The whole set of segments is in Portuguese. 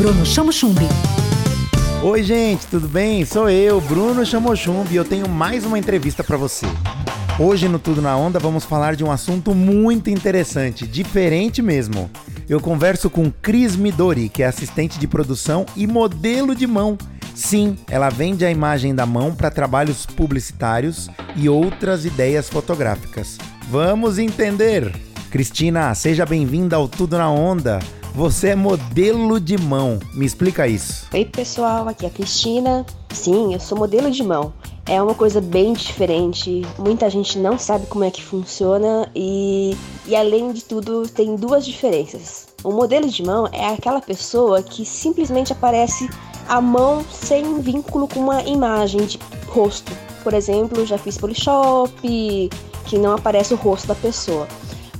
Bruno Chamo Chumbi. Oi, gente, tudo bem? Sou eu, Bruno Chamochumbi, e eu tenho mais uma entrevista para você. Hoje no Tudo na Onda vamos falar de um assunto muito interessante, diferente mesmo. Eu converso com Cris Midori, que é assistente de produção e modelo de mão. Sim, ela vende a imagem da mão para trabalhos publicitários e outras ideias fotográficas. Vamos entender! Cristina, seja bem-vinda ao Tudo na Onda. Você é modelo de mão. Me explica isso. Oi, pessoal, aqui é a Cristina. Sim, eu sou modelo de mão. É uma coisa bem diferente. Muita gente não sabe como é que funciona e, e além de tudo, tem duas diferenças. O modelo de mão é aquela pessoa que simplesmente aparece a mão sem vínculo com uma imagem de rosto. Por exemplo, já fiz Polishop, que não aparece o rosto da pessoa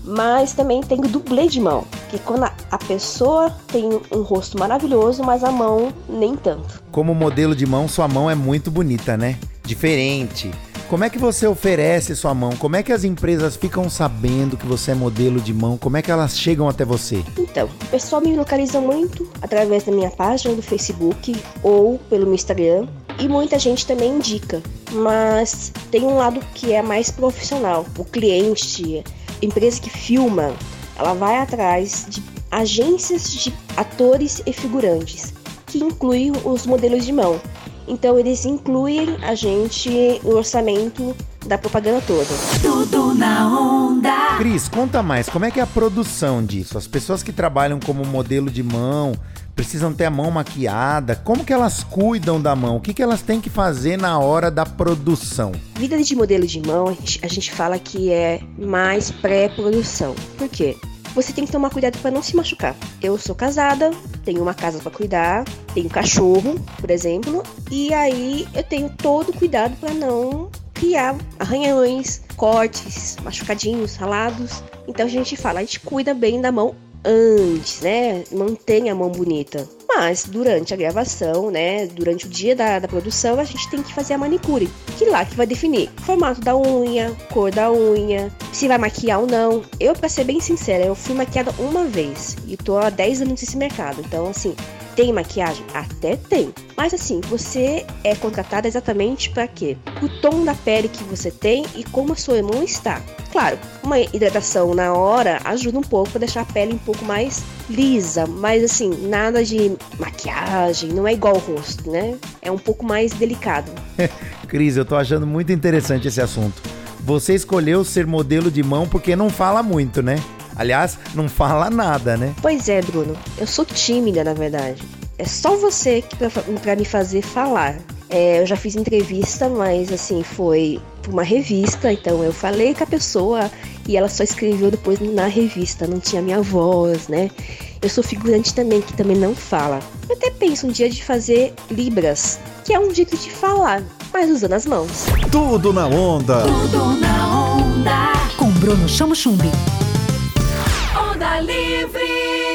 mas também tem dublê de mão, que quando a pessoa tem um rosto maravilhoso, mas a mão nem tanto. Como modelo de mão, sua mão é muito bonita, né? Diferente. Como é que você oferece sua mão? Como é que as empresas ficam sabendo que você é modelo de mão? Como é que elas chegam até você? Então, o pessoal me localiza muito através da minha página do Facebook ou pelo meu Instagram. E muita gente também indica, mas tem um lado que é mais profissional. O cliente, empresa que filma, ela vai atrás de agências de atores e figurantes, que incluem os modelos de mão. Então eles incluem a gente no orçamento da propaganda toda. Tudo na onda. Cris, conta mais, como é que é a produção disso? As pessoas que trabalham como modelo de mão, precisam ter a mão maquiada. Como que elas cuidam da mão? O que, que elas têm que fazer na hora da produção? Vida de modelo de mão, a gente, a gente fala que é mais pré-produção. Por quê? Você tem que tomar cuidado para não se machucar. Eu sou casada, tenho uma casa para cuidar, tenho cachorro, por exemplo, e aí eu tenho todo cuidado para não criar arranhões, cortes, machucadinhos, ralados. Então a gente fala, a gente cuida bem da mão antes, né? Mantenha a mão bonita. Mas durante a gravação, né? Durante o dia da, da produção, a gente tem que fazer a manicure. Lá que vai definir formato da unha, cor da unha, se vai maquiar ou não. Eu, pra ser bem sincera, eu fui maquiada uma vez e tô há 10 anos nesse mercado. Então, assim, tem maquiagem? Até tem. Mas assim, você é contratada exatamente para quê? O tom da pele que você tem e como a sua mão está. Claro, uma hidratação na hora ajuda um pouco para deixar a pele um pouco mais lisa, mas assim, nada de maquiagem, não é igual ao rosto, né? É um pouco mais delicado. Cris, eu tô achando muito interessante esse assunto. Você escolheu ser modelo de mão porque não fala muito, né? Aliás, não fala nada, né? Pois é, Bruno. Eu sou tímida, na verdade. É só você que para me fazer falar. É, eu já fiz entrevista, mas assim, foi para uma revista, então eu falei com a pessoa e ela só escreveu depois na revista, não tinha minha voz, né? Eu sou figurante também, que também não fala. Eu até penso um dia de fazer Libras, que é um jeito de falar, mas usando as mãos. Tudo na onda. Tudo na onda. Com Bruno Chamo Chumbi. Livre.